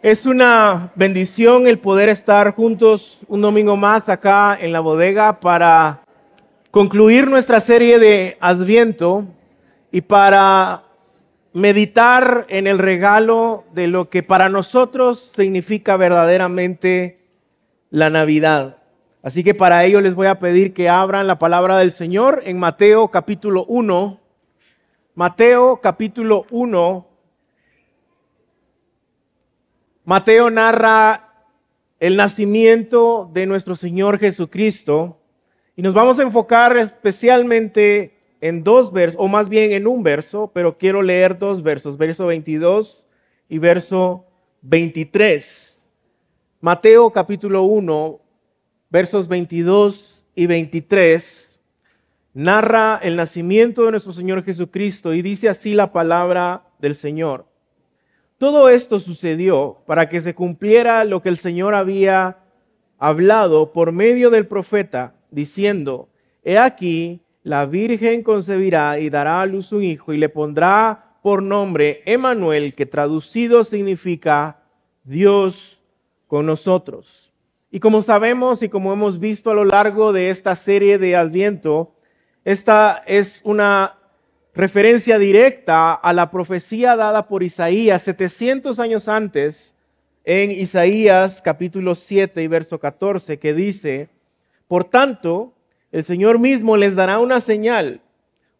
Es una bendición el poder estar juntos un domingo más acá en la bodega para concluir nuestra serie de Adviento y para meditar en el regalo de lo que para nosotros significa verdaderamente la Navidad. Así que para ello les voy a pedir que abran la palabra del Señor en Mateo capítulo 1. Mateo capítulo 1 Mateo narra el nacimiento de nuestro Señor Jesucristo y nos vamos a enfocar especialmente en dos versos, o más bien en un verso, pero quiero leer dos versos, verso 22 y verso 23. Mateo capítulo 1, versos 22 y 23, narra el nacimiento de nuestro Señor Jesucristo y dice así la palabra del Señor. Todo esto sucedió para que se cumpliera lo que el Señor había hablado por medio del profeta, diciendo, He aquí, la Virgen concebirá y dará a luz un hijo y le pondrá por nombre Emanuel, que traducido significa Dios con nosotros. Y como sabemos y como hemos visto a lo largo de esta serie de Adviento, esta es una referencia directa a la profecía dada por Isaías 700 años antes en Isaías capítulo 7 y verso 14 que dice, por tanto, el Señor mismo les dará una señal,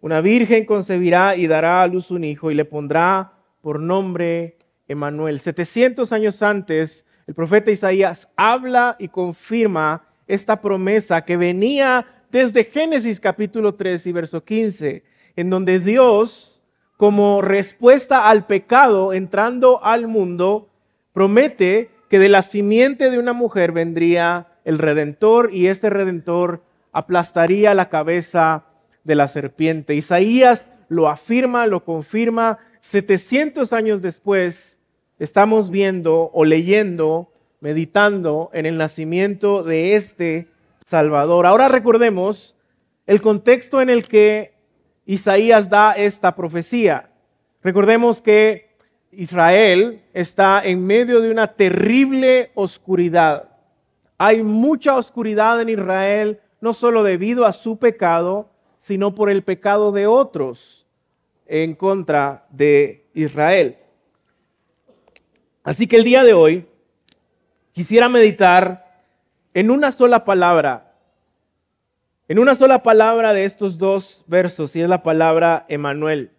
una virgen concebirá y dará a luz un hijo y le pondrá por nombre Emanuel. 700 años antes, el profeta Isaías habla y confirma esta promesa que venía desde Génesis capítulo 3 y verso 15 en donde Dios, como respuesta al pecado entrando al mundo, promete que de la simiente de una mujer vendría el redentor y este redentor aplastaría la cabeza de la serpiente. Isaías lo afirma, lo confirma. 700 años después estamos viendo o leyendo, meditando en el nacimiento de este Salvador. Ahora recordemos el contexto en el que Isaías da esta profecía. Recordemos que Israel está en medio de una terrible oscuridad. Hay mucha oscuridad en Israel, no solo debido a su pecado, sino por el pecado de otros en contra de Israel. Así que el día de hoy quisiera meditar en una sola palabra en una sola palabra de estos dos versos, y es la palabra Emanuel.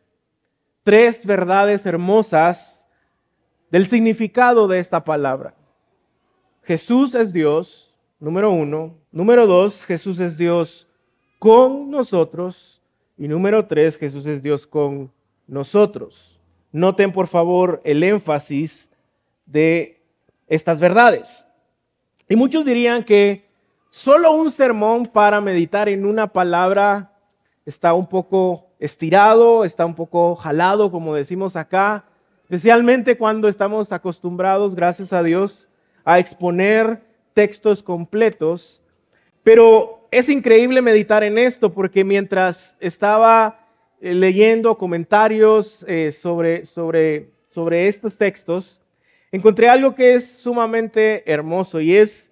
Tres verdades hermosas del significado de esta palabra. Jesús es Dios, número uno. Número dos, Jesús es Dios con nosotros. Y número tres, Jesús es Dios con nosotros. Noten por favor el énfasis de estas verdades. Y muchos dirían que Solo un sermón para meditar en una palabra está un poco estirado, está un poco jalado, como decimos acá, especialmente cuando estamos acostumbrados, gracias a Dios, a exponer textos completos. Pero es increíble meditar en esto porque mientras estaba eh, leyendo comentarios eh, sobre, sobre, sobre estos textos, encontré algo que es sumamente hermoso y es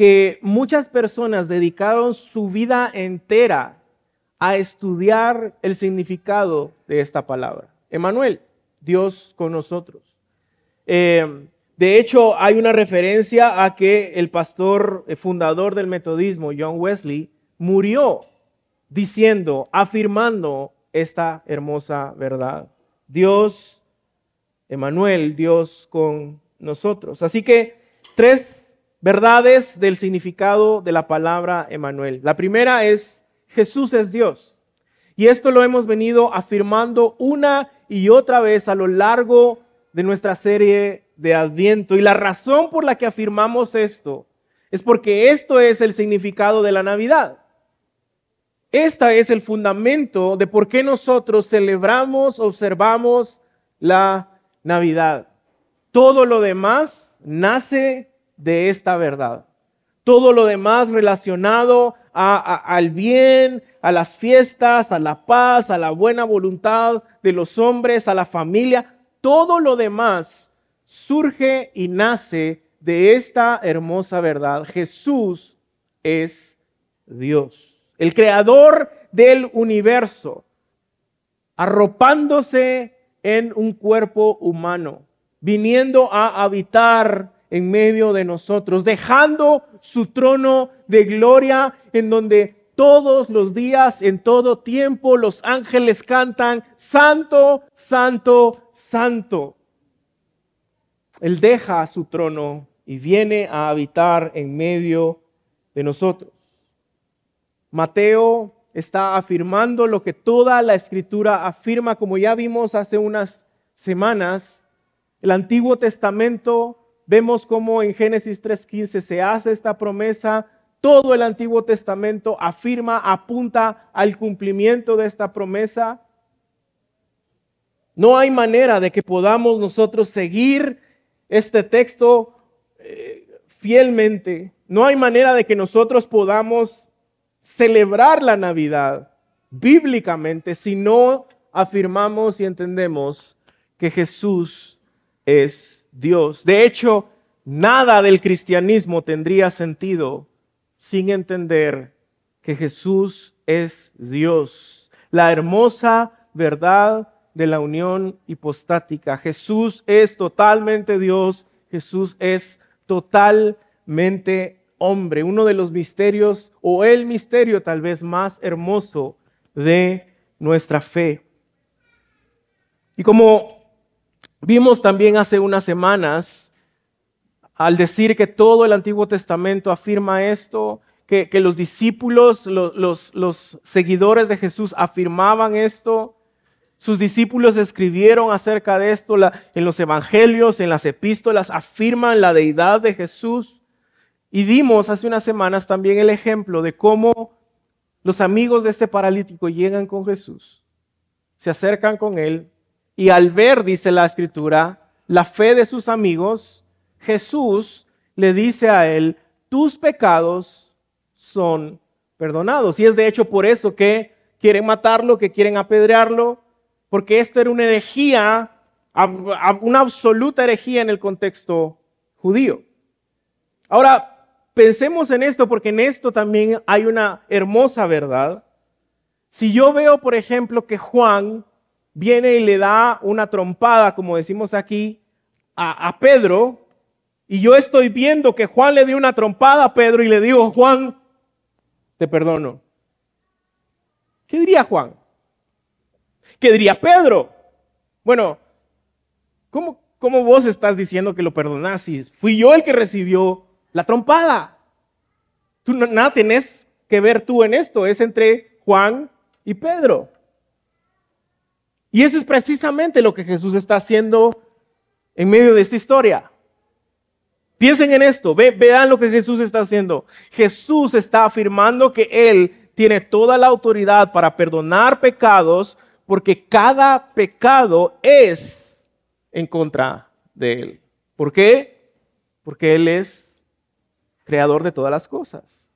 que muchas personas dedicaron su vida entera a estudiar el significado de esta palabra. Emanuel, Dios con nosotros. Eh, de hecho, hay una referencia a que el pastor eh, fundador del metodismo, John Wesley, murió diciendo, afirmando esta hermosa verdad. Dios, Emanuel, Dios con nosotros. Así que tres verdades del significado de la palabra Emanuel. La primera es Jesús es Dios. Y esto lo hemos venido afirmando una y otra vez a lo largo de nuestra serie de Adviento. Y la razón por la que afirmamos esto es porque esto es el significado de la Navidad. Este es el fundamento de por qué nosotros celebramos, observamos la Navidad. Todo lo demás nace de esta verdad. Todo lo demás relacionado al bien, a las fiestas, a la paz, a la buena voluntad de los hombres, a la familia, todo lo demás surge y nace de esta hermosa verdad. Jesús es Dios, el creador del universo, arropándose en un cuerpo humano, viniendo a habitar en medio de nosotros, dejando su trono de gloria en donde todos los días, en todo tiempo, los ángeles cantan, Santo, Santo, Santo. Él deja su trono y viene a habitar en medio de nosotros. Mateo está afirmando lo que toda la escritura afirma, como ya vimos hace unas semanas. El Antiguo Testamento, vemos cómo en Génesis 3.15 se hace esta promesa. Todo el Antiguo Testamento afirma, apunta al cumplimiento de esta promesa. No hay manera de que podamos nosotros seguir este texto eh, fielmente. No hay manera de que nosotros podamos celebrar la Navidad bíblicamente si no afirmamos y entendemos que Jesús es Dios. De hecho, nada del cristianismo tendría sentido sin entender que Jesús es Dios. La hermosa verdad de la unión hipostática. Jesús es totalmente Dios, Jesús es totalmente hombre, uno de los misterios o el misterio tal vez más hermoso de nuestra fe. Y como vimos también hace unas semanas, al decir que todo el Antiguo Testamento afirma esto, que, los discípulos, los, los seguidores de Jesús afirmaban esto, sus discípulos escribieron acerca de esto en los evangelios, en las epístolas, afirman la deidad de Jesús. Y dimos hace unas semanas también el ejemplo de cómo los amigos de este paralítico llegan con Jesús, se acercan con él y al ver, dice la escritura, la fe de sus amigos, Jesús le dice a él, tus pecados son perdonados. Y es de hecho por eso que quieren matarlo, que quieren apedrearlo, porque esto era una herejía, una absoluta herejía en el contexto judío. Ahora, pensemos en esto porque en esto también hay una hermosa verdad. Si yo veo, por ejemplo, que Juan viene y le da una trompada, como decimos aquí, a, Pedro, y yo estoy viendo que Juan le dio una trompada a Pedro y le digo, Juan, te perdono. ¿Qué diría Juan? ¿Qué diría Pedro? Bueno, ¿cómo, cómo vos estás diciendo que lo perdonás si fui yo el que recibió la trompada. Tú nada tenés que ver tú en esto, es entre Juan y Pedro. Y eso es precisamente lo que Jesús está haciendo en medio de esta historia. Piensen en esto, vean lo que Jesús está haciendo. Jesús está afirmando que Él tiene toda la autoridad para perdonar pecados porque cada pecado es en contra de Él. ¿Por qué? Porque Él es creador de todas las cosas.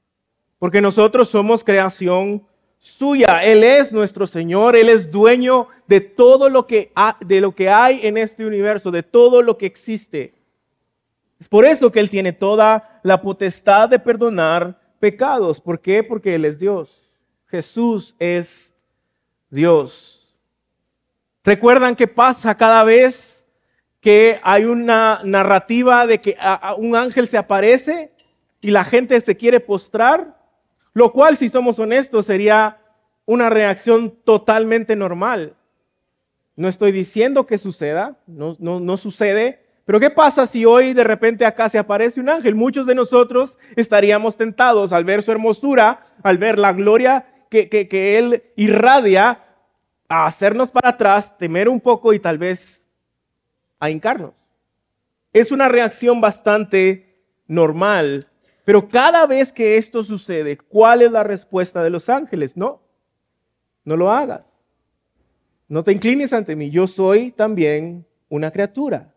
Porque nosotros somos creación suya. Él es nuestro Señor, Él es dueño de todo lo que, de lo que hay en este universo, de todo lo que existe. Es por eso que Él tiene toda la potestad de perdonar pecados. ¿Por qué? Porque Él es Dios. Jesús es Dios. ¿Recuerdan qué pasa cada vez que hay una narrativa de que un ángel se aparece? y la gente se quiere postrar, lo cual, si somos honestos, sería una reacción totalmente normal. No estoy diciendo que suceda, no, sucede, pero ¿qué pasa si hoy de repente acá se aparece un ángel? Muchos de nosotros estaríamos tentados al ver su hermosura, al ver la gloria que, que, que Él irradia, a hacernos para atrás, temer un poco y tal vez a hincarnos. Es una reacción bastante normal pero cada vez que esto sucede, ¿cuál es la respuesta de los ángeles? No, no lo hagas. No te inclines ante mí, yo soy también una criatura.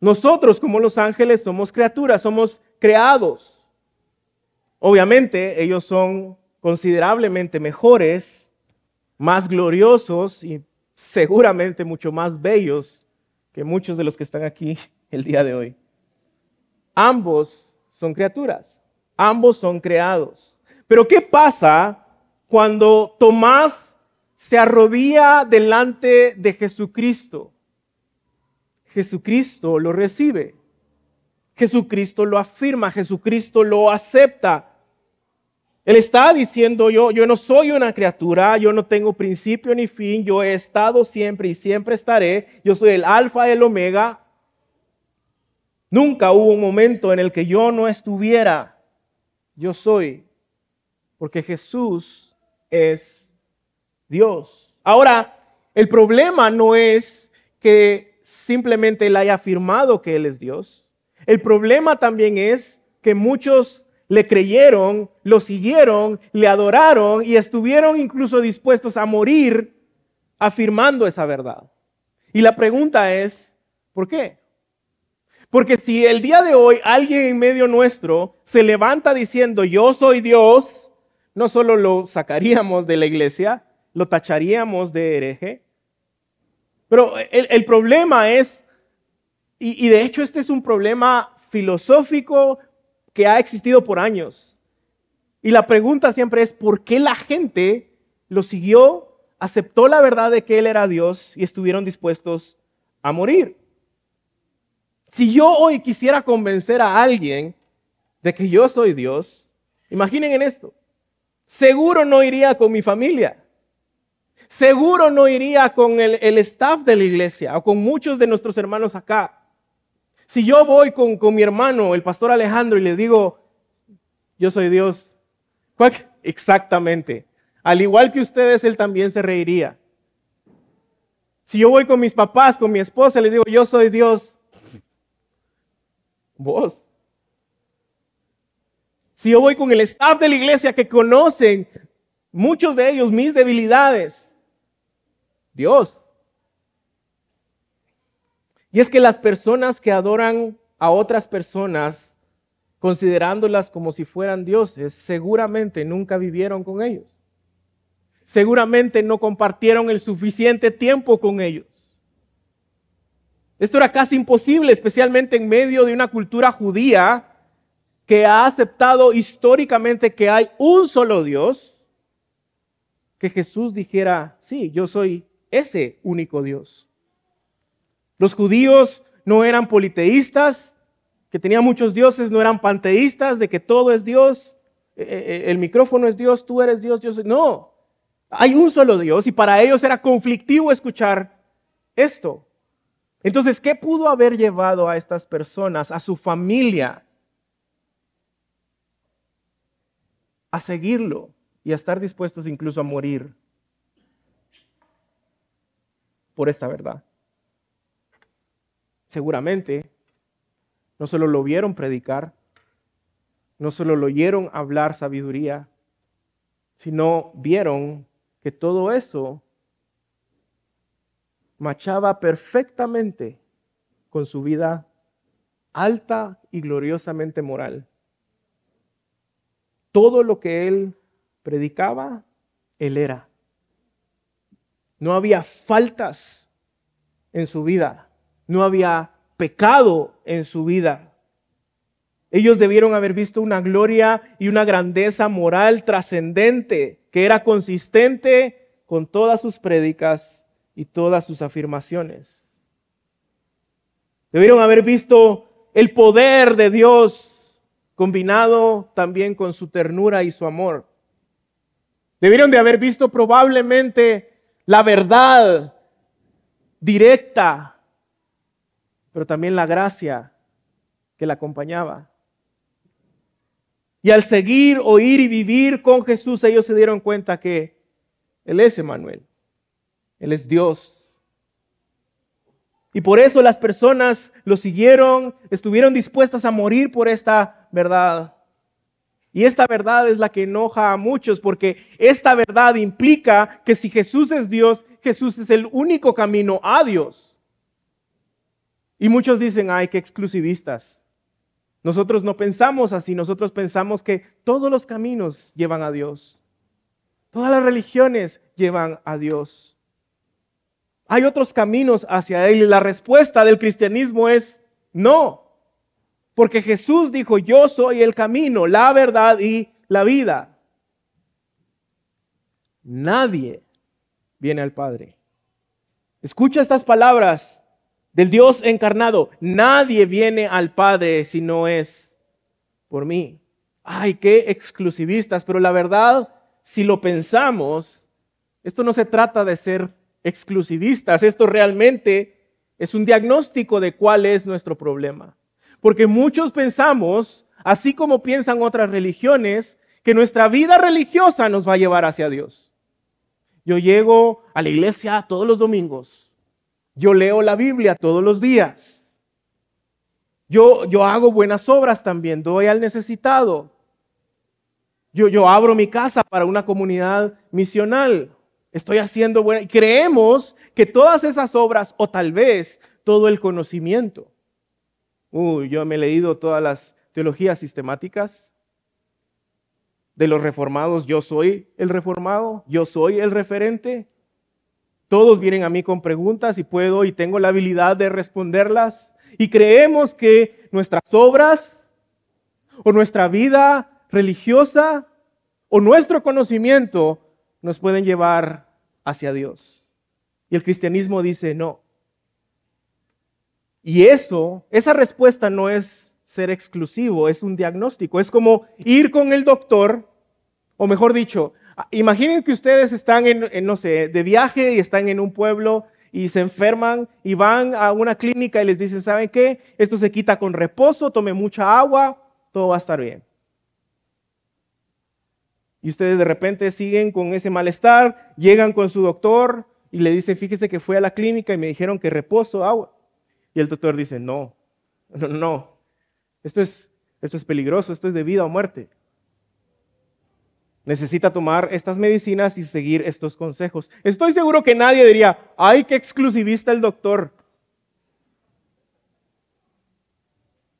Nosotros como los ángeles somos criaturas, somos creados. Obviamente ellos son considerablemente mejores, más gloriosos y seguramente mucho más bellos que muchos de los que están aquí el día de hoy. Ambos son criaturas, ambos son creados. Pero ¿qué pasa cuando Tomás se arrodilla delante de Jesucristo? Jesucristo lo recibe. Jesucristo lo afirma, Jesucristo lo acepta. Él está diciendo, yo, yo no soy una criatura, yo no tengo principio ni fin, yo he estado siempre y siempre estaré, yo soy el alfa y el omega. Nunca hubo un momento en el que yo no estuviera, yo soy, porque Jesús es Dios. Ahora, el problema no es que simplemente él haya afirmado que Él es Dios. El problema también es que muchos le creyeron, lo siguieron, le adoraron y estuvieron incluso dispuestos a morir afirmando esa verdad. Y la pregunta es, ¿por qué? Porque si el día de hoy alguien en medio nuestro se levanta diciendo yo soy Dios, no solo lo sacaríamos de la iglesia, lo tacharíamos de hereje, pero el, problema es, y, y de hecho este es un problema filosófico que ha existido por años. Y la pregunta siempre es, ¿por qué la gente lo siguió, aceptó la verdad de que Él era Dios y estuvieron dispuestos a morir? Si yo hoy quisiera convencer a alguien de que yo soy Dios, imaginen en esto, seguro no iría con mi familia. Seguro no iría con el, staff de la iglesia o con muchos de nuestros hermanos acá. Si yo voy con, mi hermano, el pastor Alejandro, y le digo, yo soy Dios, exactamente. Al igual que ustedes, él también se reiría. Si yo voy con mis papás, con mi esposa, le digo, yo soy Dios, vos. Si yo voy con el staff de la iglesia que conocen muchos de ellos mis debilidades, Dios. Y es que las personas que adoran a otras personas, considerándolas como si fueran dioses, seguramente nunca vivieron con ellos. Seguramente no compartieron el suficiente tiempo con ellos. Esto era casi imposible, especialmente en medio de una cultura judía que ha aceptado históricamente que hay un solo Dios, que Jesús dijera, sí, yo soy ese único Dios. Los judíos no eran politeístas, que tenían muchos dioses, no eran panteístas, de que todo es Dios, eh, eh, eh, el micrófono es Dios, tú eres Dios, yo soy. No, hay un solo Dios y para ellos era conflictivo escuchar esto. Entonces, ¿qué pudo haber llevado a estas personas, a su familia, a seguirlo y a estar dispuestos incluso a morir por esta verdad. Seguramente no solo lo vieron predicar, no solo lo oyeron hablar sabiduría, sino vieron que todo eso machaba perfectamente con su vida alta y gloriosamente moral. Todo lo que él predicaba, él era. No había faltas en su vida. No había pecado en su vida. Ellos debieron haber visto una gloria y una grandeza moral trascendente que era consistente con todas sus prédicas y todas sus afirmaciones. Debieron haber visto el poder de Dios combinado también con su ternura y su amor. Debieron de haber visto probablemente la verdad directa, pero también la gracia que la acompañaba. Y al seguir, oír y vivir con Jesús, ellos se dieron cuenta que Él es Emanuel, Él es Dios. Y por eso las personas lo siguieron, estuvieron dispuestas a morir por esta verdad. Y esta verdad es la que enoja a muchos porque esta verdad implica que si Jesús es Dios, Jesús es el único camino a Dios. Y muchos dicen, ay, qué exclusivistas. Nosotros no pensamos así, nosotros pensamos que todos los caminos llevan a Dios. Todas las religiones llevan a Dios. Hay otros caminos hacia Él y la respuesta del cristianismo es no. Porque Jesús dijo, yo soy el camino, la verdad y la vida. Nadie viene al Padre. Escucha estas palabras del Dios encarnado. Nadie viene al Padre si no es por mí. Ay, qué exclusivistas, pero la verdad, si lo pensamos, esto no se trata de ser exclusivistas, esto realmente es un diagnóstico de cuál es nuestro problema. Porque muchos pensamos, así como piensan otras religiones, que nuestra vida religiosa nos va a llevar hacia Dios. Yo llego a la iglesia todos los domingos. Yo leo la Biblia todos los días. Yo, yo hago buenas obras también, doy al necesitado. Yo, yo abro mi casa para una comunidad misional. Estoy haciendo buena. Creemos que todas esas obras, o tal vez todo el conocimiento. Uy, yo me he leído todas las teologías sistemáticas de los reformados. Yo soy el reformado, yo soy el referente. Todos vienen a mí con preguntas y puedo y tengo la habilidad de responderlas. Y creemos que nuestras obras o nuestra vida religiosa o nuestro conocimiento nos pueden llevar hacia Dios. Y el cristianismo dice no. Y eso, esa respuesta no es ser exclusivo, es un diagnóstico. Es como ir con el doctor, o mejor dicho, imaginen que ustedes están en, no sé, de viaje y están en un pueblo y se enferman y van a una clínica y les dicen, ¿saben qué? Esto se quita con reposo, tome mucha agua, todo va a estar bien. Y ustedes de repente siguen con ese malestar, llegan con su doctor y le dicen, fíjese que fui a la clínica y me dijeron que reposo, agua. Y el doctor dice, no, no, no, esto es, esto es peligroso, esto es de vida o muerte. Necesita tomar estas medicinas y seguir estos consejos. Estoy seguro que nadie diría, ay, qué exclusivista el doctor.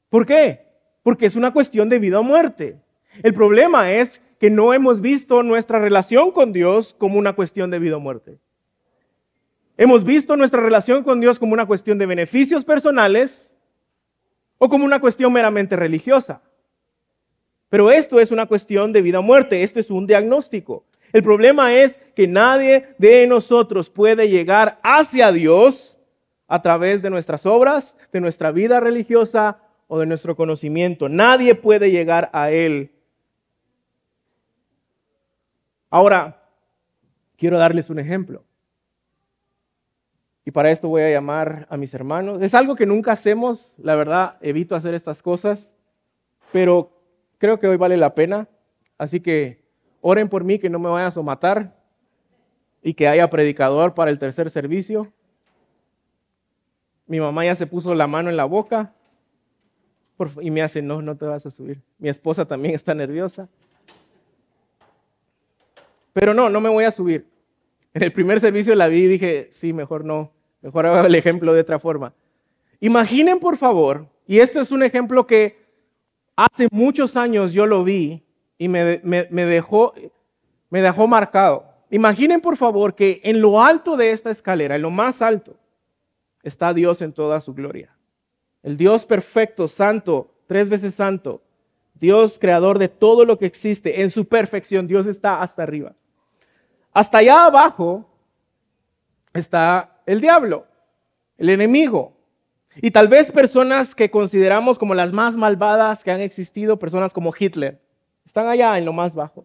¿Por qué? Porque es una cuestión de vida o muerte. El problema es que no hemos visto nuestra relación con Dios como una cuestión de vida o muerte. Hemos visto nuestra relación con Dios como una cuestión de beneficios personales o como una cuestión meramente religiosa. Pero esto es una cuestión de vida o muerte, esto es un diagnóstico. El problema es que nadie de nosotros puede llegar hacia Dios a través de nuestras obras, de nuestra vida religiosa o de nuestro conocimiento. Nadie puede llegar a Él. Ahora, quiero darles un ejemplo. Y para esto voy a llamar a mis hermanos. Es algo que nunca hacemos, la verdad, evito hacer estas cosas, pero creo que hoy vale la pena. Así que oren por mí que no me vayas a matar y que haya predicador para el tercer servicio. Mi mamá ya se puso la mano en la boca y me hace, no, no te vas a subir. Mi esposa también está nerviosa. Pero no, no me voy a subir. En el primer servicio la vi y dije, sí, mejor no, mejor hago el ejemplo de otra forma. Imaginen, por favor, y esto es un ejemplo que Hace muchos años yo lo vi y me, dejó, me dejó marcado. Imaginen por favor que en lo alto de esta escalera, en lo más alto, está Dios en toda su gloria. El Dios perfecto, santo, tres veces santo, Dios creador de todo lo que existe, en su perfección, Dios está hasta arriba. Hasta allá abajo está el diablo, el enemigo, y tal vez personas que consideramos como las más malvadas que han existido, personas como Hitler, están allá en lo más bajo.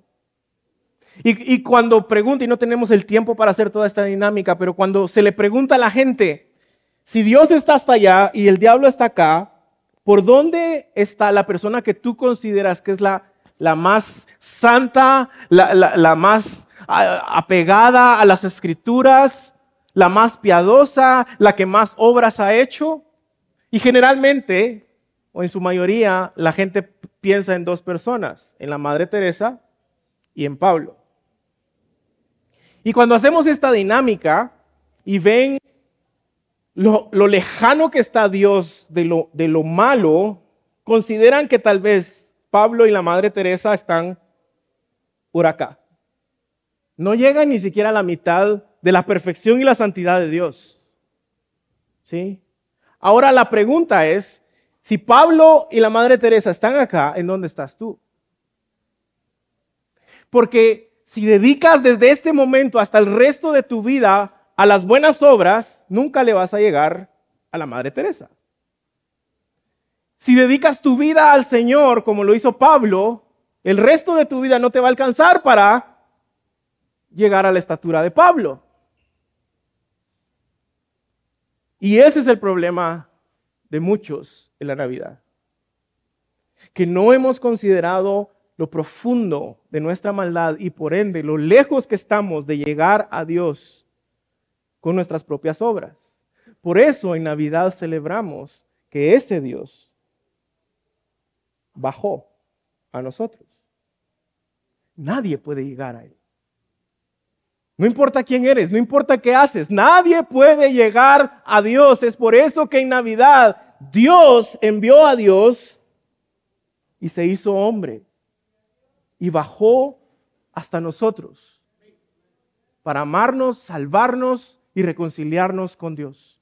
Y, cuando pregunta, y no tenemos el tiempo para hacer toda esta dinámica, pero cuando se le pregunta a la gente, si Dios está hasta allá y el diablo está acá, ¿por dónde está la persona que tú consideras que es la, más santa, la más apegada a las escrituras, la más piadosa, la que más obras ha hecho? Y generalmente, o en su mayoría, la gente piensa en dos personas, en la Madre Teresa y en Pablo. Y cuando hacemos esta dinámica y ven lo, lejano que está Dios de lo, de lo malo, consideran que tal vez Pablo y la Madre Teresa están por acá. No llegan ni siquiera a la mitad de la perfección y la santidad de Dios. ¿Sí? Ahora la pregunta es, si Pablo y la Madre Teresa están acá, ¿en dónde estás tú? Porque si dedicas desde este momento hasta el resto de tu vida a las buenas obras, nunca le vas a llegar a la Madre Teresa. Si dedicas tu vida al Señor, como lo hizo Pablo, el resto de tu vida no te va a alcanzar para llegar a la estatura de Pablo. Y ese es el problema de muchos en la Navidad. Que no hemos considerado lo profundo de nuestra maldad y por ende lo lejos que estamos de llegar a Dios con nuestras propias obras. Por eso en Navidad celebramos que ese Dios bajó a nosotros. Nadie puede llegar a Él. No importa quién eres, no importa qué haces, nadie puede llegar a Dios. Es por eso que en Navidad Dios envió a Dios y se hizo hombre y bajó hasta nosotros para amarnos, salvarnos y reconciliarnos con Dios.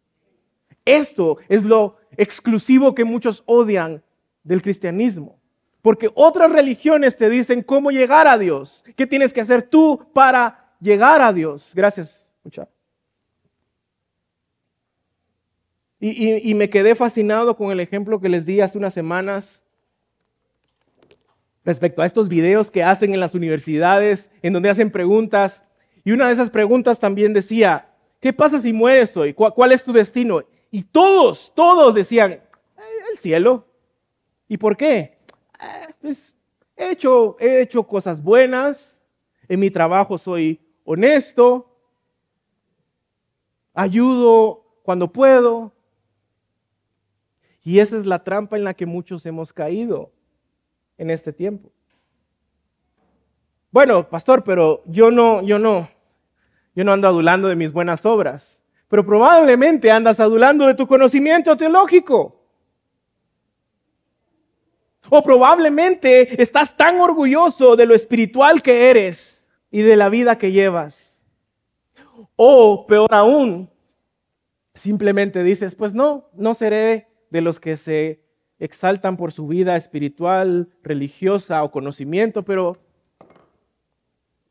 Esto es lo exclusivo que muchos odian del cristianismo. Porque otras religiones te dicen cómo llegar a Dios. ¿Qué tienes que hacer tú para llegar a Dios? Gracias, muchachos. Y, me quedé fascinado con el ejemplo que les di hace unas semanas respecto a estos videos que hacen en las universidades, en donde hacen preguntas. Y una de esas preguntas también decía, ¿qué pasa si mueres hoy? ¿Cuál, es tu destino? Y todos, todos decían, eh, el cielo. ¿Y por qué? Eh, pues, he, hecho, he hecho cosas buenas, en mi trabajo soy honesto, ayudo cuando puedo. Y esa es la trampa en la que muchos hemos caído en este tiempo. Bueno, pastor, pero yo no, yo no, yo no ando adulando de mis buenas obras, pero probablemente andas adulando de tu conocimiento teológico. O probablemente estás tan orgulloso de lo espiritual que eres y de la vida que llevas. O peor aún, simplemente dices, pues no, no seré de los que se exaltan por su vida espiritual, religiosa o conocimiento, pero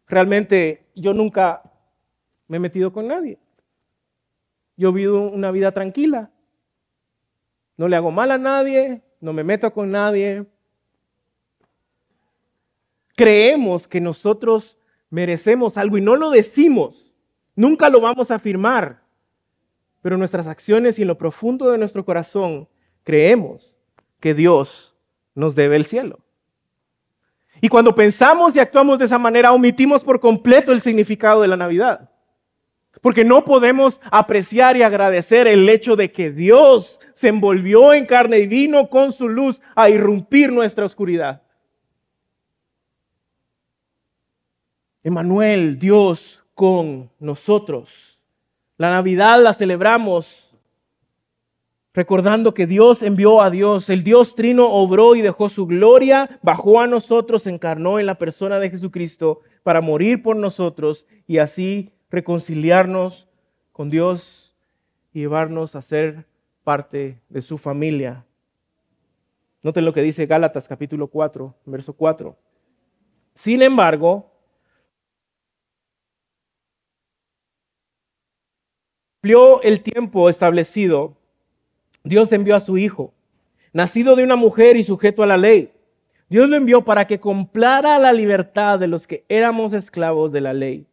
realmente yo nunca me he metido con nadie. Yo vivo una vida tranquila. No le hago mal a nadie, no me meto con nadie. Creemos que nosotros merecemos algo y no lo decimos. Nunca lo vamos a afirmar. Pero nuestras acciones y en lo profundo de nuestro corazón creemos que Dios nos debe el cielo. Y cuando pensamos y actuamos de esa manera, omitimos por completo el significado de la Navidad. Porque no podemos apreciar y agradecer el hecho de que Dios se envolvió en carne y vino con su luz a irrumpir nuestra oscuridad. Emanuel, Dios con nosotros. La Navidad la celebramos recordando que Dios envió a Dios, el Dios trino obró y dejó su gloria, bajó a nosotros, encarnó en la persona de Jesucristo para morir por nosotros y así reconciliarnos con Dios y llevarnos a ser parte de su familia. Noten lo que dice Gálatas capítulo 4, verso 4. Sin embargo, el tiempo establecido, Dios envió a su Hijo, nacido de una mujer y sujeto a la ley. Dios lo envió para que complara la libertad de los que éramos esclavos de la ley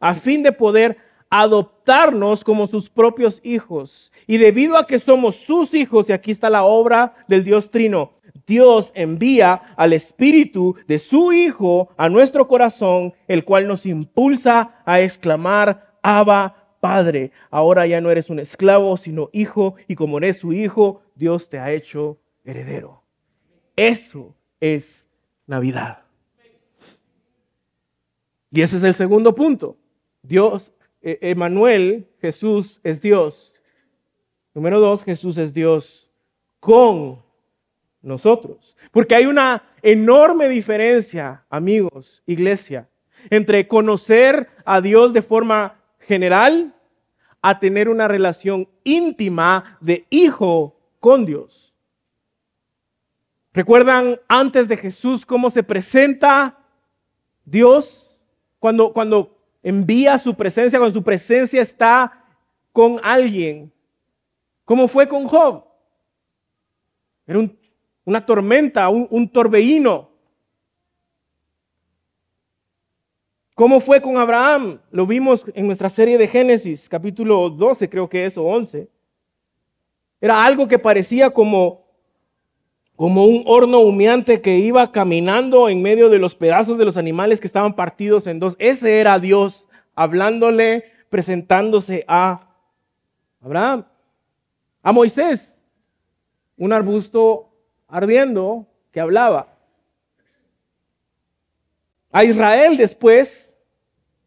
a fin de poder adoptarnos como sus propios hijos. Y debido a que somos sus hijos, y aquí está la obra del Dios Trino, Dios envía al Espíritu de su Hijo a nuestro corazón, el cual nos impulsa a exclamar, Abba, Padre. Ahora ya no eres un esclavo, sino hijo, y como eres su hijo, Dios te ha hecho heredero. Eso es Navidad. Y ese es el segundo punto. Dios, e, Emanuel, Jesús es Dios. Número dos, Jesús es Dios con nosotros. Porque hay una enorme diferencia, amigos, iglesia, entre conocer a Dios de forma general a tener una relación íntima de hijo con Dios. ¿Recuerdan antes de Jesús cómo se presenta Dios cuando, cuando envía su presencia, cuando su presencia está con alguien? ¿Cómo fue con Job? Era una tormenta, un, un torbellino. ¿Cómo fue con Abraham? Lo vimos en nuestra serie de Génesis, capítulo 12, creo que es, o 11. Era algo que parecía como, como un horno humeante que iba caminando en medio de los pedazos de los animales que estaban partidos en dos. Ese era Dios hablándole, presentándose a Abraham. A Moisés, un arbusto ardiendo que hablaba. A Israel después,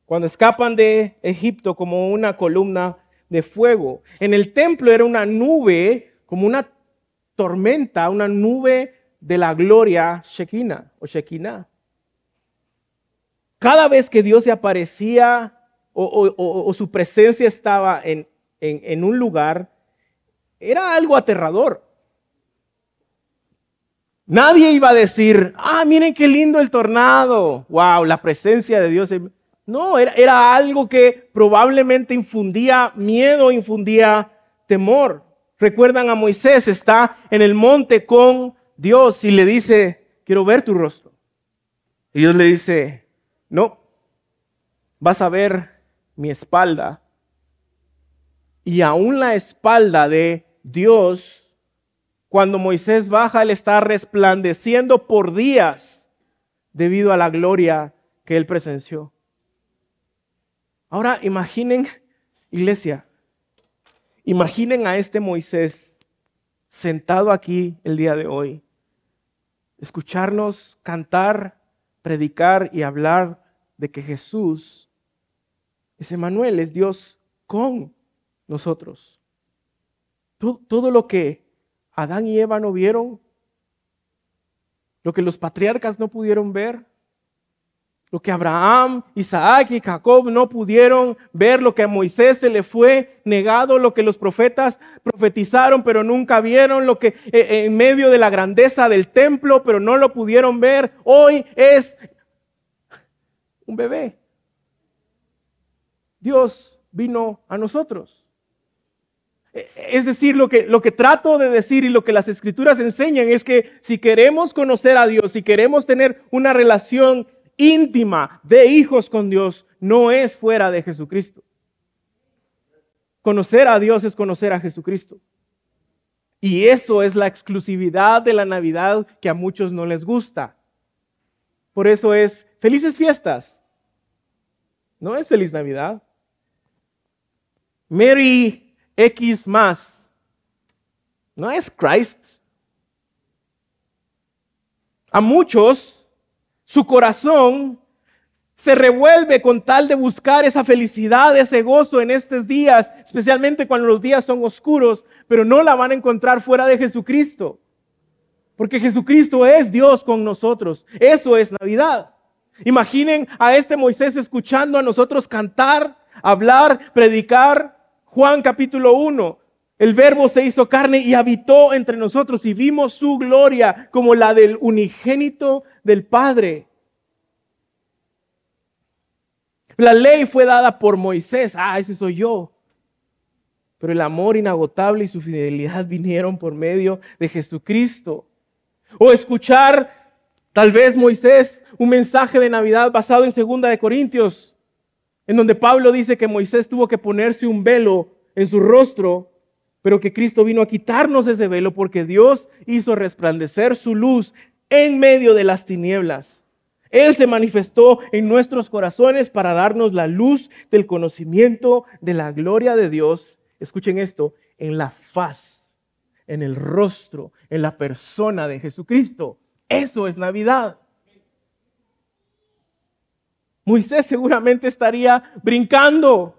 cuando escapan de Egipto como una columna de fuego. En el templo era una nube, como una tormenta, una nube de la gloria Shekinah o Shekinah. Cada vez que Dios se aparecía o, su presencia estaba en, un lugar, era algo aterrador. Nadie iba a decir, ah, miren qué lindo el tornado. Wow, la presencia de Dios. No, era, algo que probablemente infundía miedo, infundía temor. Recuerdan a Moisés, está en el monte con Dios y le dice, quiero ver tu rostro. Y Dios le dice, no, vas a ver mi espalda. Y aún la espalda de Dios, cuando Moisés baja, él está resplandeciendo por días debido a la gloria que él presenció. Ahora imaginen, iglesia, imaginen a este Moisés sentado aquí el día de hoy, escucharnos cantar, predicar y hablar de que Jesús es Emanuel, es Dios con nosotros. Todo, todo, lo que Adán y Eva no vieron, lo que los patriarcas no pudieron ver, lo que Abraham, Isaac y Jacob no pudieron ver, lo que a Moisés se le fue negado, lo que los profetas profetizaron pero nunca vieron, lo que eh, eh, en medio de la grandeza del templo pero no lo pudieron ver, hoy es un bebé. Dios vino a nosotros. E, es decir, lo que, lo que trato de decir y lo que las escrituras enseñan es que si queremos conocer a Dios, si queremos tener una relación íntima de hijos con Dios no es fuera de Jesucristo. Conocer a Dios es conocer a Jesucristo. Y eso es la exclusividad de la Navidad que a muchos no les gusta. Por eso es felices fiestas. No es feliz Navidad. Mary X más. No es Christ. A muchos su corazón se revuelve con tal de buscar esa felicidad, ese gozo en estos días, especialmente cuando los días son oscuros, pero no la van a encontrar fuera de Jesucristo. Porque Jesucristo es Dios con nosotros. Eso es Navidad. Imaginen a este Moisés escuchando a nosotros cantar, hablar, predicar. Juan capítulo 1. El verbo se hizo carne y habitó entre nosotros y vimos su gloria como la del unigénito del Padre. La ley fue dada por Moisés. Ah, ese soy yo. Pero el amor inagotable y su fidelidad vinieron por medio de Jesucristo. O escuchar, tal vez Moisés, un mensaje de Navidad basado en Segunda de Corintios, en donde Pablo dice que Moisés tuvo que ponerse un velo en su rostro pero que Cristo vino a quitarnos ese velo porque Dios hizo resplandecer su luz en medio de las tinieblas. Él se manifestó en nuestros corazones para darnos la luz del conocimiento de la gloria de Dios. Escuchen esto, en la faz, en el rostro, en la persona de Jesucristo. Eso es Navidad. Moisés seguramente estaría brincando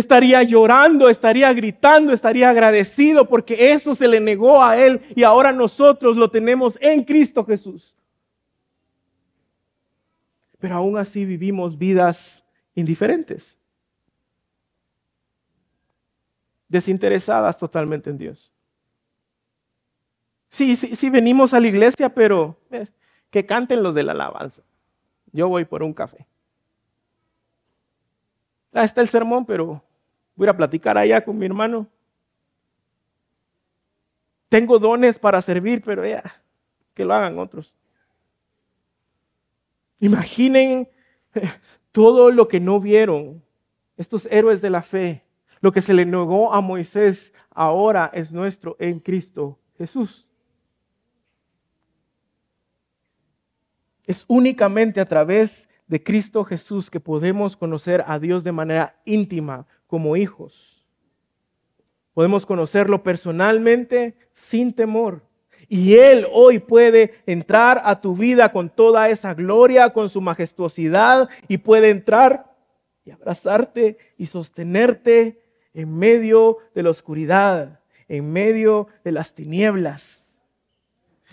Estaría llorando, estaría gritando, estaría agradecido porque eso se le negó a él y ahora nosotros lo tenemos en Cristo Jesús. Pero aún así vivimos vidas indiferentes. desinteresadas totalmente en Dios. Sí, sí, sí venimos a la iglesia, pero eh, que canten los de la alabanza. Yo voy por un café. Ah, está el sermón, pero voy a platicar allá con mi hermano. Tengo dones para servir, pero ya, que lo hagan otros. Imaginen todo lo que no vieron estos héroes de la fe. Lo que se le negó a Moisés ahora es nuestro en Cristo Jesús. Es únicamente a través de Cristo Jesús que podemos conocer a Dios de manera íntima como hijos. Podemos conocerlo personalmente sin temor. Y Él hoy puede entrar a tu vida con toda esa gloria, con su majestuosidad, y puede entrar y abrazarte y sostenerte en medio de la oscuridad, en medio de las tinieblas.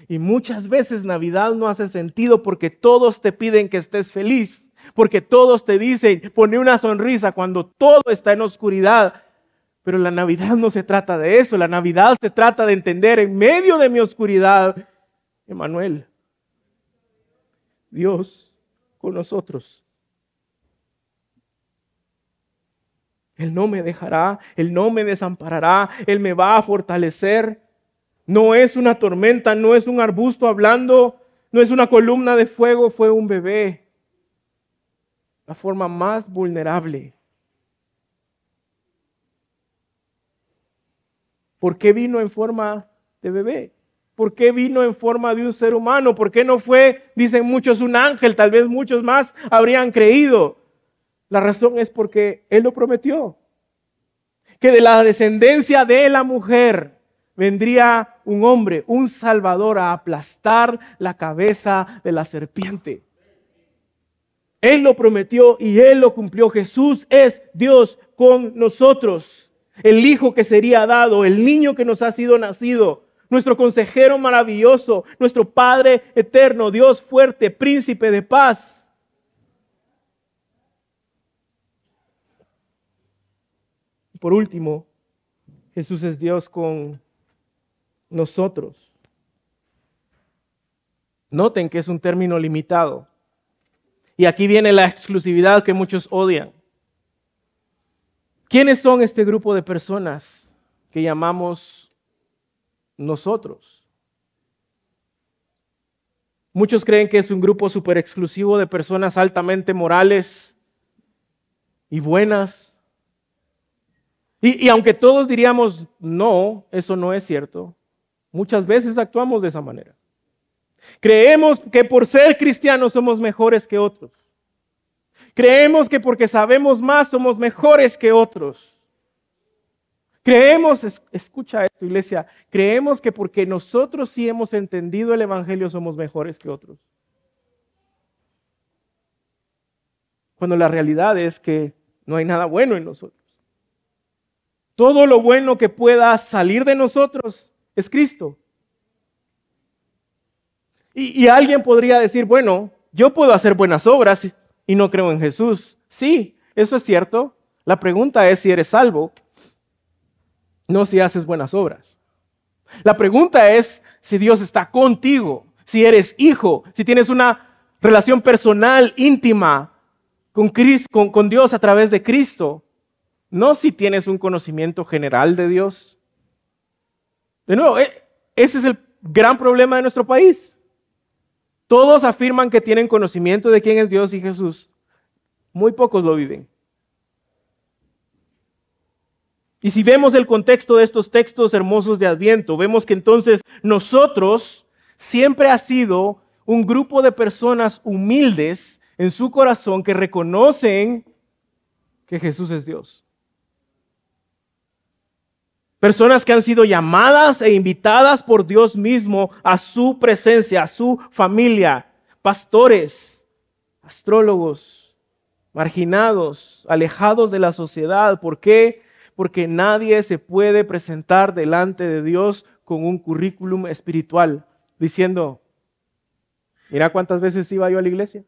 Y muchas veces Navidad no hace sentido porque todos te piden que estés feliz, porque todos te dicen, pone una sonrisa cuando todo está en oscuridad. Pero la Navidad no se trata de eso, la Navidad se trata de entender en medio de mi oscuridad, Emanuel, Dios con nosotros. Él no me dejará, Él no me desamparará, Él me va a fortalecer. No es una tormenta, no es un arbusto hablando, no es una columna de fuego, fue un bebé. La forma más vulnerable. ¿Por qué vino en forma de bebé? ¿Por qué vino en forma de un ser humano? ¿Por qué no fue, dicen muchos, un ángel? Tal vez muchos más habrían creído. La razón es porque Él lo prometió. Que de la descendencia de la mujer vendría un hombre, un salvador, a aplastar la cabeza de la serpiente. Él lo prometió y Él lo cumplió. Jesús es Dios con nosotros. El Hijo que sería dado, el niño que nos ha sido nacido, nuestro consejero maravilloso, nuestro Padre eterno, Dios fuerte, príncipe de paz. Por último, Jesús es Dios con nosotros. Noten que es un término limitado. Y aquí viene la exclusividad que muchos odian. ¿Quiénes son este grupo de personas que llamamos nosotros? Muchos creen que es un grupo súper exclusivo de personas altamente morales y buenas, y, aunque todos diríamos, no, eso no es cierto, muchas veces actuamos de esa manera. Creemos que por ser cristianos somos mejores que otros. Creemos que porque sabemos más somos mejores que otros. Creemos, escucha esto iglesia, creemos que porque nosotros sí hemos entendido el Evangelio somos mejores que otros. Cuando la realidad es que no hay nada bueno en nosotros. Todo lo bueno que pueda salir de nosotros es Cristo. Y, alguien podría decir, bueno, yo puedo hacer buenas obras y no creo en Jesús. Sí, eso es cierto. La pregunta es si eres salvo, no si haces buenas obras. La pregunta es si Dios está contigo, si eres hijo, si tienes una relación personal, íntima con, con, Dios a través de Cristo. No si tienes un conocimiento general de Dios. De nuevo, eh, ese es el gran problema de nuestro país. Todos afirman que tienen conocimiento de quién es Dios y Jesús. Muy pocos lo viven. Y si vemos el contexto de estos textos hermosos de Adviento, vemos que entonces nosotros siempre ha sido un grupo de personas humildes en su corazón que reconocen que Jesús es Dios. Personas que han sido llamadas e invitadas por Dios mismo a su presencia, a su familia. Pastores, astrólogos, marginados, alejados de la sociedad. ¿Por qué? Porque nadie se puede presentar delante de Dios con un currículum espiritual diciendo, mira cuántas veces iba yo a la iglesia.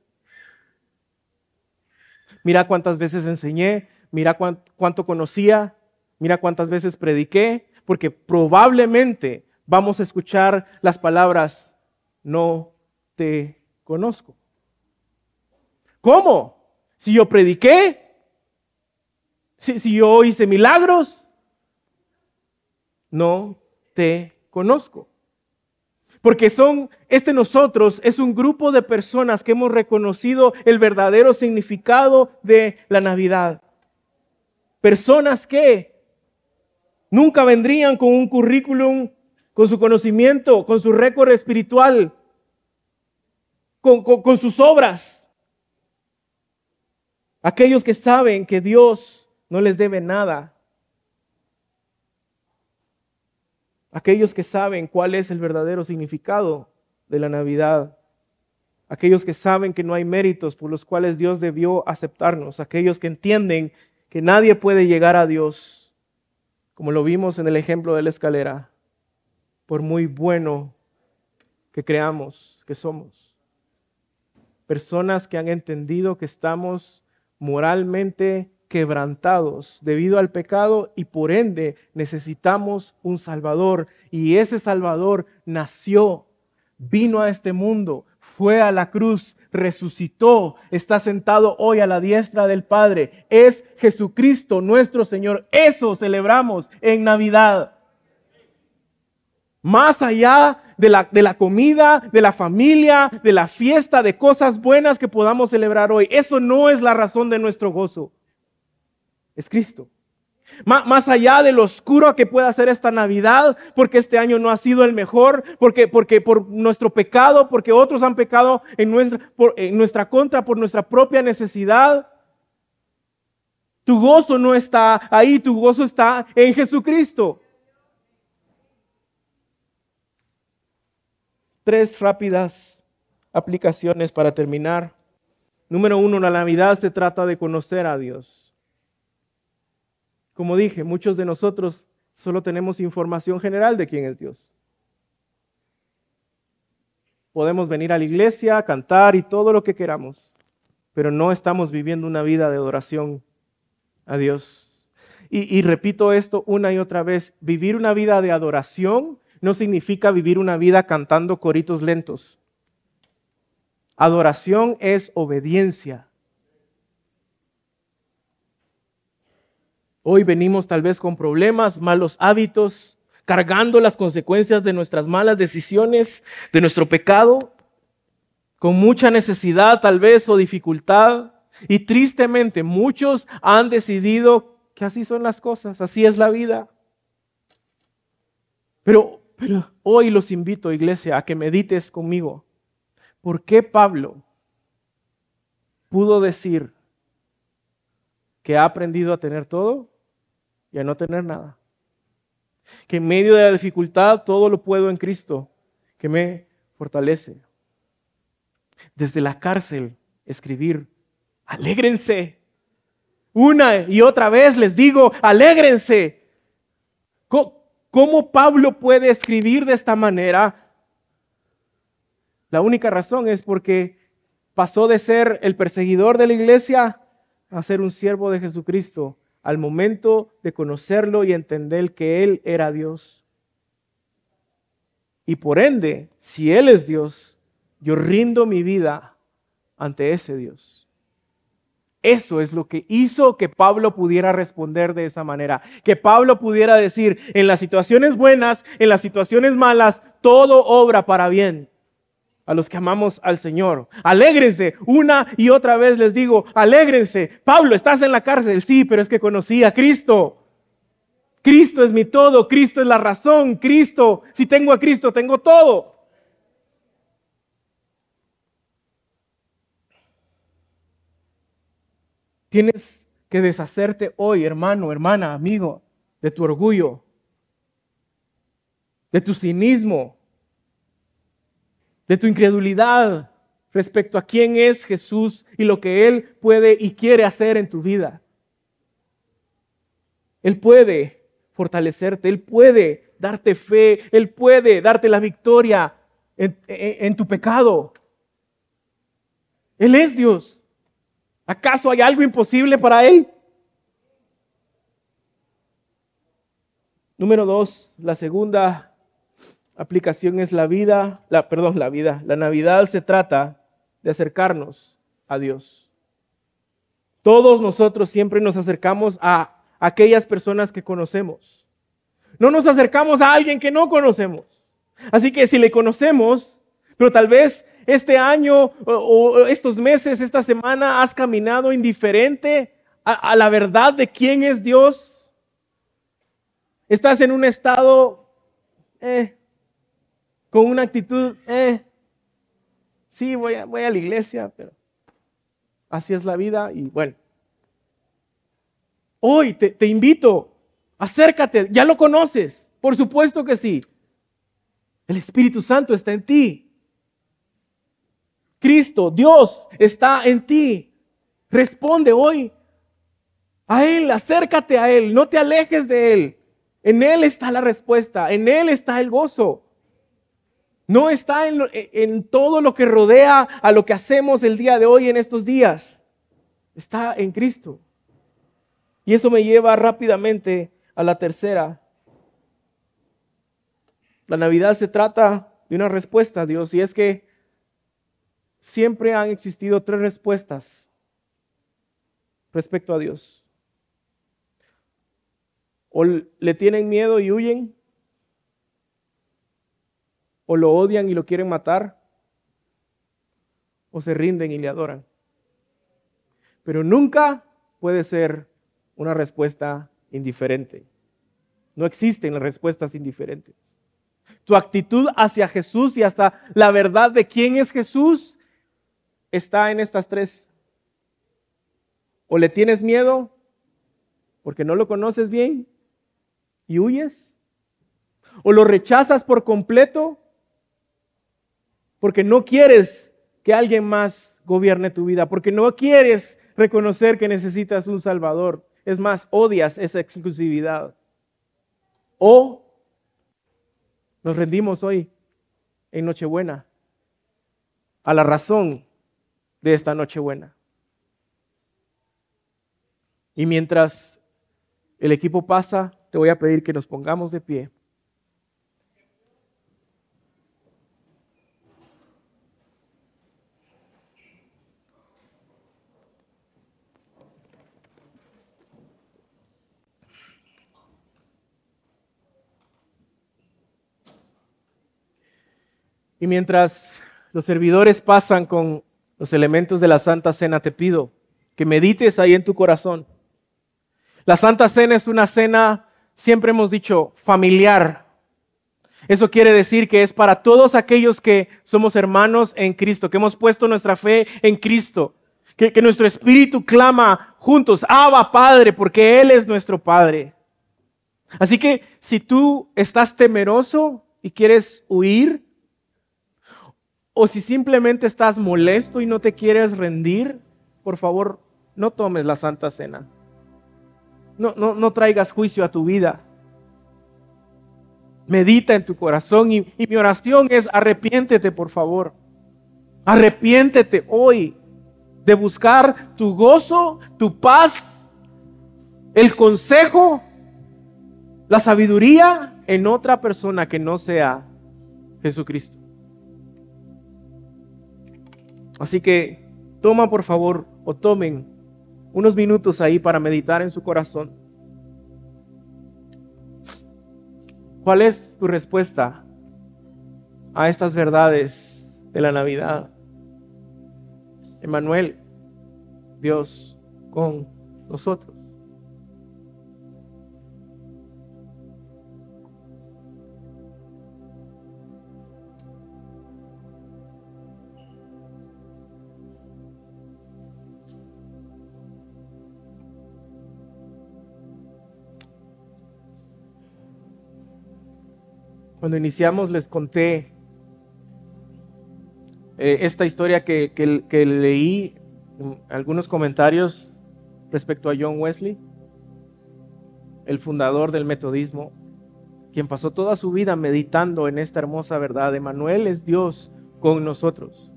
Mira cuántas veces enseñé, mira cuánto conocía, Mira cuántas veces prediqué, porque probablemente vamos a escuchar las palabras, no te conozco. ¿Cómo? Si yo prediqué, si, si yo hice milagros, no te conozco. Porque son, este nosotros es un grupo de personas que hemos reconocido el verdadero significado de la Navidad. Personas que nunca vendrían con un currículum, con su conocimiento, con su récord espiritual, con, sus obras. Aquellos que saben que Dios no les debe nada, aquellos que saben cuál es el verdadero significado de la Navidad, aquellos que saben que no hay méritos por los cuales Dios debió aceptarnos, aquellos que entienden que nadie puede llegar a Dios, como lo vimos en el ejemplo de la escalera, por muy bueno que creamos que somos. Personas que han entendido que estamos moralmente quebrantados debido al pecado y por ende necesitamos un Salvador. Y ese Salvador nació, vino a este mundo, fue a la cruz, resucitó, está sentado hoy a la diestra del Padre. Es Jesucristo nuestro Señor. Eso celebramos en Navidad. Más allá de la, de la, comida, de la familia, de la fiesta, de cosas buenas que podamos celebrar hoy. Eso no es la razón de nuestro gozo es Cristo. Más allá de lo oscuro que pueda ser esta Navidad, porque este año no ha sido el mejor, porque, porque por nuestro pecado, porque otros han pecado en nuestra, en nuestra contra, por nuestra propia necesidad. Tu gozo no está ahí, tu gozo está en Jesucristo. Tres rápidas aplicaciones para terminar. Número uno, la Navidad se trata de conocer a Dios. Como dije, muchos de nosotros solo tenemos información general de quién es Dios. Podemos venir a la iglesia, cantar y todo lo que queramos, pero no estamos viviendo una vida de adoración a Dios. Y, y, repito esto una y otra vez, vivir una vida de adoración no significa vivir una vida cantando coritos lentos. Adoración es obediencia. Hoy venimos tal vez con problemas, malos hábitos, cargando las consecuencias de nuestras malas decisiones, de nuestro pecado, con mucha necesidad tal vez o dificultad. Y tristemente muchos han decidido que así son las cosas, así es la vida. Pero, pero hoy los invito, iglesia, a que medites conmigo. ¿Por qué Pablo pudo decir que ha aprendido a tener todo y a no tener nada. Que en medio de la dificultad todo lo puedo en Cristo, que me fortalece. Desde la cárcel, escribir, alégrense. Una y otra vez les digo, alégrense. ¿Cómo Pablo puede escribir de esta manera? La única razón es porque pasó de ser el perseguidor de la iglesia a ser un siervo de Jesucristo al momento de conocerlo y entender que Él era Dios. Y por ende, si Él es Dios, yo rindo mi vida ante ese Dios. Eso es lo que hizo que Pablo pudiera responder de esa manera. Que Pablo pudiera decir, en las situaciones buenas, en las situaciones malas, todo obra para bien a los que amamos al Señor. Alégrense, una y otra vez les digo, alégrense. Pablo, estás en la cárcel, sí, pero es que conocí a Cristo. Cristo es mi todo, Cristo es la razón, Cristo, si tengo a Cristo, tengo todo. Tienes que deshacerte hoy, hermano, hermana, amigo, de tu orgullo, de tu cinismo, de tu incredulidad respecto a quién es Jesús y lo que Él puede y quiere hacer en tu vida. Él puede fortalecerte, Él puede darte fe, Él puede darte la victoria en, tu pecado. Él es Dios. ¿Acaso hay algo imposible para Él? Número dos, la segunda aplicación es la vida, la, perdón, la vida. La Navidad se trata de acercarnos a Dios. Todos nosotros siempre nos acercamos a aquellas personas que conocemos. No nos acercamos a alguien que no conocemos. Así que si le conocemos, pero tal vez este año o, estos meses, esta semana has caminado indiferente a, la verdad de quién es Dios. Estás en un estado eh, con una actitud, eh, sí, voy a, voy a la iglesia, pero así es la vida y bueno. Hoy te, te invito, acércate, ya lo conoces, por supuesto que sí. El Espíritu Santo está en ti. Cristo, Dios está en ti. Responde hoy a Él, acércate a Él, no te alejes de Él. En Él está la respuesta, en Él está el gozo. No está en, en, todo lo que rodea a lo que hacemos el día de hoy en estos días. Está en Cristo. Y eso me lleva rápidamente a la tercera. La Navidad se trata de una respuesta a Dios y es que siempre han existido tres respuestas respecto a Dios. O le tienen miedo y huyen, o lo odian y lo quieren matar, o se rinden y le adoran. Pero nunca puede ser una respuesta indiferente. No existen respuestas indiferentes. Tu actitud hacia Jesús y hasta la verdad de quién es Jesús está en estas tres. O le tienes miedo porque no lo conoces bien y huyes. O lo rechazas por completo porque no quieres que alguien más gobierne tu vida, porque no quieres reconocer que necesitas un Salvador. Es más, odias esa exclusividad. O nos rendimos hoy en Nochebuena a la razón de esta Nochebuena. Y mientras el equipo pasa, te voy a pedir que nos pongamos de pie. Y mientras los servidores pasan con los elementos de la Santa Cena, te pido que medites ahí en tu corazón. La Santa Cena es una cena, siempre hemos dicho, familiar. Eso quiere decir que es para todos aquellos que somos hermanos en Cristo, que hemos puesto nuestra fe en Cristo, que, nuestro espíritu clama juntos, Abba Padre, porque Él es nuestro Padre. Así que si tú estás temeroso y quieres huir, o si simplemente estás molesto y no te quieres rendir, por favor, no tomes la Santa Cena. No, no, no traigas juicio a tu vida. Medita en tu corazón y, y mi oración es arrepiéntete, por favor. Arrepiéntete hoy de buscar tu gozo, tu paz, el consejo, la sabiduría en otra persona que no sea Jesucristo. Así que toma por favor o tomen unos minutos ahí para meditar en su corazón. ¿Cuál es tu respuesta a estas verdades de la Navidad? Emanuel, Dios con nosotros. Cuando iniciamos les conté eh, esta historia que, que, leí, algunos comentarios respecto a John Wesley, el fundador del metodismo, quien pasó toda su vida meditando en esta hermosa verdad. Emanuel es Dios con nosotros.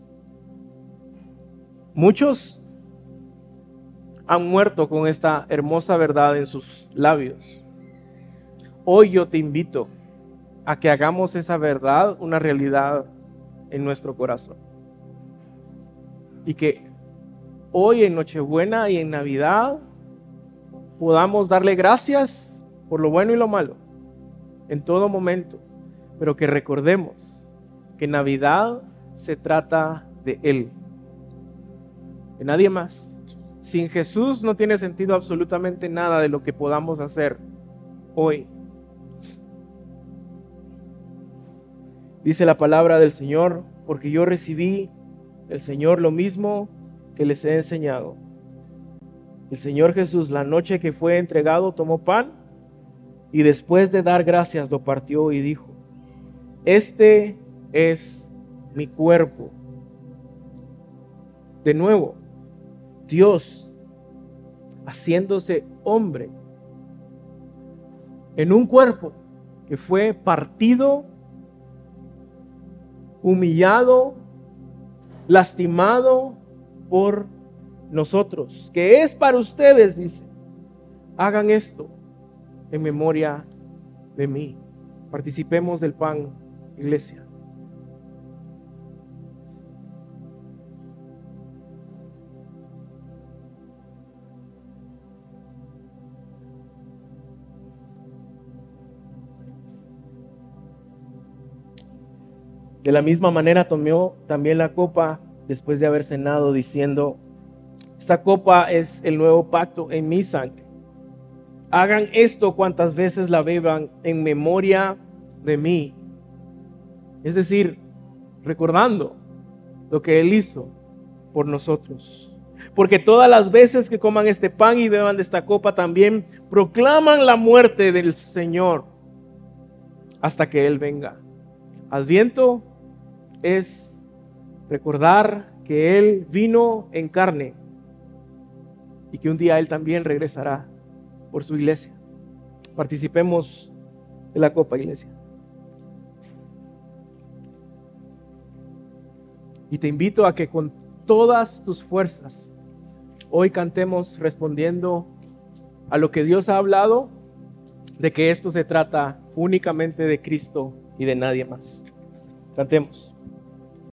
Muchos han muerto con esta hermosa verdad en sus labios. hoy yo te invito a que hagamos esa verdad una realidad en nuestro corazón. Y que hoy en Nochebuena y en Navidad podamos darle gracias por lo bueno y lo malo en todo momento, pero que recordemos que Navidad se trata de Él, de nadie más. Sin Jesús no tiene sentido absolutamente nada de lo que podamos hacer hoy. Dice la palabra del Señor, porque yo recibí del Señor lo mismo que les he enseñado. El Señor Jesús, la noche que fue entregado, tomó pan y después de dar gracias lo partió y dijo, este es mi cuerpo. De nuevo, Dios haciéndose hombre en un cuerpo que fue partido, humillado, lastimado por nosotros, que es para ustedes, dice. Hagan esto en memoria de mí. Participemos del pan, iglesia. De la misma manera tomó también la copa después de haber cenado diciendo, esta copa es el nuevo pacto en mi sangre. Hagan esto cuantas veces la beban en memoria de mí. Es decir, recordando lo que Él hizo por nosotros. Porque todas las veces que coman este pan y beban de esta copa también proclaman la muerte del Señor hasta que Él venga. Adviento es recordar que Él vino en carne y que un día Él también regresará por su iglesia. Participemos de la copa, iglesia. Y te invito a que con todas tus fuerzas hoy cantemos respondiendo a lo que Dios ha hablado, de que esto se trata únicamente de Cristo y de nadie más. Cantemos.